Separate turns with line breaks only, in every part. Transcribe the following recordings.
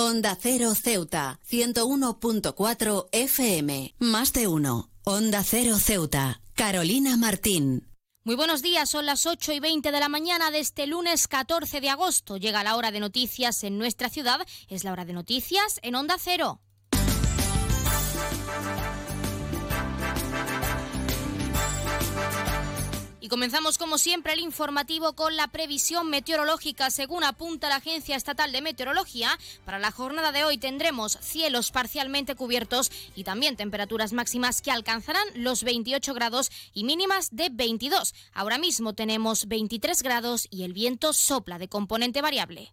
Onda Cero Ceuta, 101.4 FM. Más de uno. Onda Cero Ceuta. Carolina Martín.
Muy buenos días, son las 8 y 20 de la mañana de este lunes 14 de agosto. Llega la hora de noticias en nuestra ciudad. Es la hora de noticias en Onda Cero. Y comenzamos como siempre el informativo con la previsión meteorológica. Según apunta la Agencia Estatal de Meteorología, para la jornada de hoy tendremos cielos parcialmente cubiertos y también temperaturas máximas que alcanzarán los 28 grados y mínimas de 22. Ahora mismo tenemos 23 grados y el viento sopla de componente variable.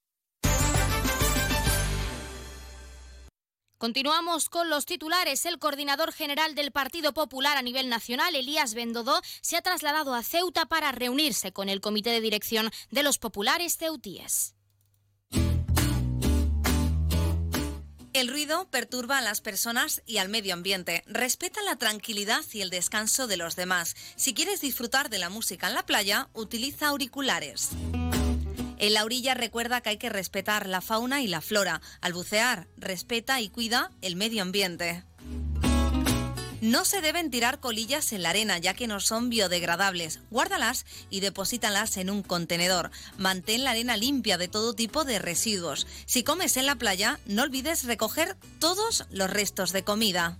Continuamos con los titulares. El coordinador general del Partido Popular a nivel nacional, Elías Bendodó, se ha trasladado a Ceuta para reunirse con el comité de dirección de los populares ceutíes.
El ruido perturba a las personas y al medio ambiente. Respeta la tranquilidad y el descanso de los demás. Si quieres disfrutar de la música en la playa, utiliza auriculares. En la orilla recuerda que hay que respetar la fauna y la flora. Al bucear, respeta y cuida el medio ambiente. No se deben tirar colillas en la arena ya que no son biodegradables. Guárdalas y deposítalas en un contenedor. Mantén la arena limpia de todo tipo de residuos. Si comes en la playa, no olvides recoger todos los restos de comida.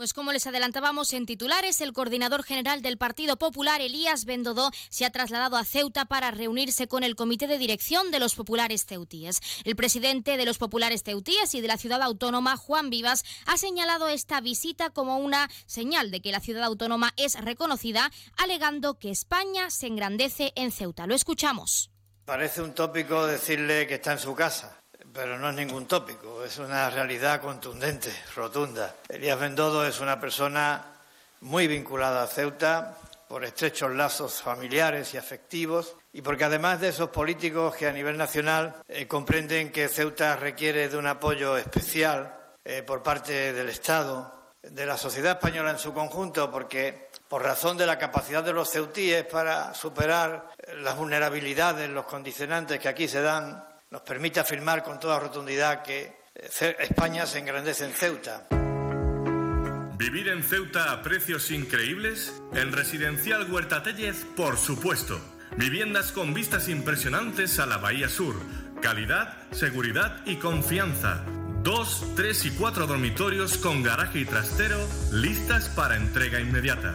Pues como les adelantábamos en titulares, el coordinador general del Partido Popular, Elías Bendodó, se ha trasladado a Ceuta para reunirse con el comité de dirección de los populares ceutíes. El presidente de los populares ceutíes y de la ciudad autónoma, Juan Vivas, ha señalado esta visita como una señal de que la ciudad autónoma es reconocida, alegando que España se engrandece en Ceuta. Lo escuchamos.
Parece un tópico decirle que está en su casa pero no es ningún tópico, es una realidad contundente, rotunda. Elías Bendodo es una persona muy vinculada a Ceuta por estrechos lazos familiares y afectivos y porque además de esos políticos que a nivel nacional eh, comprenden que Ceuta requiere de un apoyo especial eh, por parte del Estado, de la sociedad española en su conjunto, porque por razón de la capacidad de los ceutíes para superar las vulnerabilidades, los condicionantes que aquí se dan nos permite afirmar con toda rotundidad que eh, España se engrandece en Ceuta.
¿Vivir en Ceuta a precios increíbles? En Residencial Huerta Tellez, por supuesto. Viviendas con vistas impresionantes a la Bahía Sur. Calidad, seguridad y confianza. Dos, tres y cuatro dormitorios con garaje y trastero listas para entrega inmediata.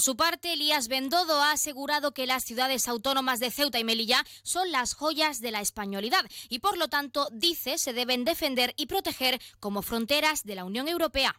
Por su parte, Elías Bendodo ha asegurado que las ciudades autónomas de Ceuta y Melilla son las joyas de la españolidad y por lo tanto dice se deben defender y proteger como fronteras de la Unión Europea.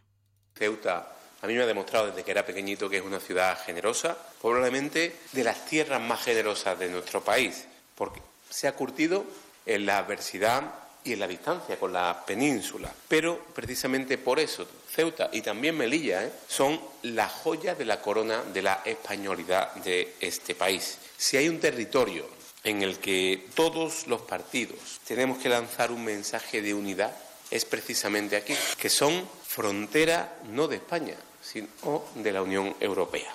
Ceuta a mí me ha demostrado desde que era pequeñito que es una ciudad generosa, probablemente de las tierras más generosas de nuestro país, porque se ha curtido en la adversidad, y en la distancia con la península. Pero precisamente por eso Ceuta y también Melilla ¿eh? son la joya de la corona de la españolidad de este país. Si hay un territorio en el que todos los partidos tenemos que lanzar un mensaje de unidad, es precisamente aquí, que son frontera no de España, sino de la Unión Europea.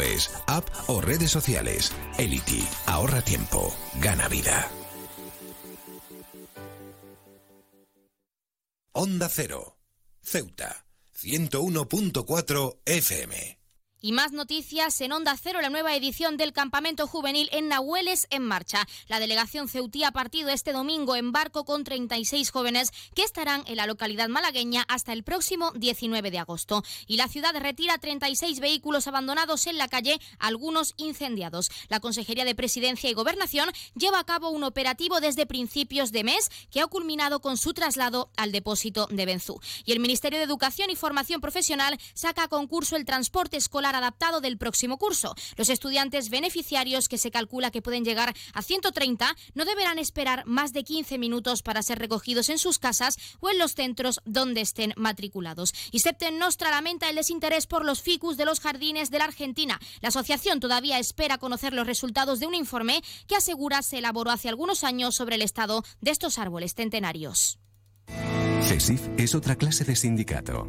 es app o redes sociales. Elity, ahorra tiempo, gana vida. Onda Cero, Ceuta, 101.4 FM.
Y más noticias en Onda Cero, la nueva edición del campamento juvenil en Nahueles en marcha. La delegación Ceutí ha partido este domingo en barco con 36 jóvenes que estarán en la localidad malagueña hasta el próximo 19 de agosto. Y la ciudad retira 36 vehículos abandonados en la calle, algunos incendiados. La Consejería de Presidencia y Gobernación lleva a cabo un operativo desde principios de mes que ha culminado con su traslado al depósito de Benzú. Y el Ministerio de Educación y Formación Profesional saca a concurso el transporte escolar adaptado del próximo curso. Los estudiantes beneficiarios, que se calcula que pueden llegar a 130, no deberán esperar más de 15 minutos para ser recogidos en sus casas o en los centros donde estén matriculados. Y Septen Nostra lamenta el desinterés por los ficus de los jardines de la Argentina. La asociación todavía espera conocer los resultados de un informe que asegura se elaboró hace algunos años sobre el estado de estos árboles centenarios.
CESIF es otra clase de sindicato.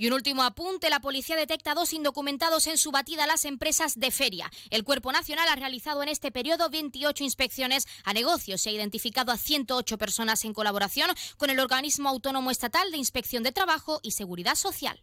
Y un último apunte, la policía detecta dos indocumentados en su batida a las empresas de feria. El Cuerpo Nacional ha realizado en este periodo 28 inspecciones a negocios y ha identificado a 108 personas en colaboración con el organismo autónomo estatal de inspección de trabajo y seguridad social.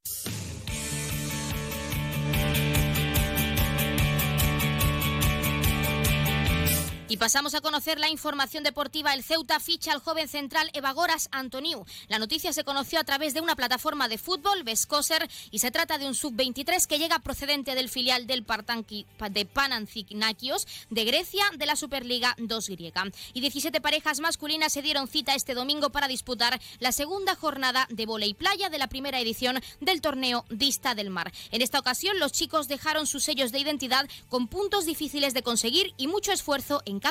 pasamos a conocer la información deportiva. El Ceuta ficha al joven central Evagoras Antoniu. La noticia se conoció a través de una plataforma de fútbol, Vescoser, y se trata de un sub-23 que llega procedente del filial del Partanki, de Panathinaikos de Grecia de la Superliga 2 griega. Y 17 parejas masculinas se dieron cita este domingo para disputar la segunda jornada de volei playa de la primera edición del torneo Dista del Mar. En esta ocasión los chicos dejaron sus sellos de identidad con puntos difíciles de conseguir y mucho esfuerzo en cada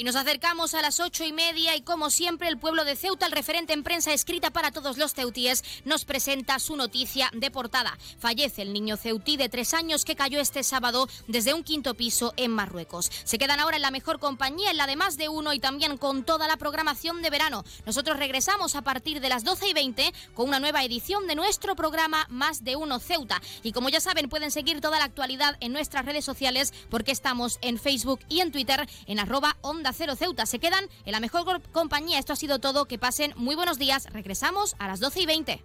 Y nos acercamos a las ocho y media y como siempre el pueblo de Ceuta, el referente en prensa escrita para todos los ceutíes, nos presenta su noticia de portada. Fallece el niño ceutí de tres años que cayó este sábado desde un quinto piso en Marruecos. Se quedan ahora en la mejor compañía, en la de más de uno y también con toda la programación de verano. Nosotros regresamos a partir de las doce y veinte con una nueva edición de nuestro programa Más de Uno Ceuta. Y como ya saben, pueden seguir toda la actualidad en nuestras redes sociales porque estamos en Facebook y en Twitter en arroba onda Cero Ceuta. Se quedan en la mejor compañía. Esto ha sido todo. Que pasen muy buenos días. Regresamos a las 12 y 20.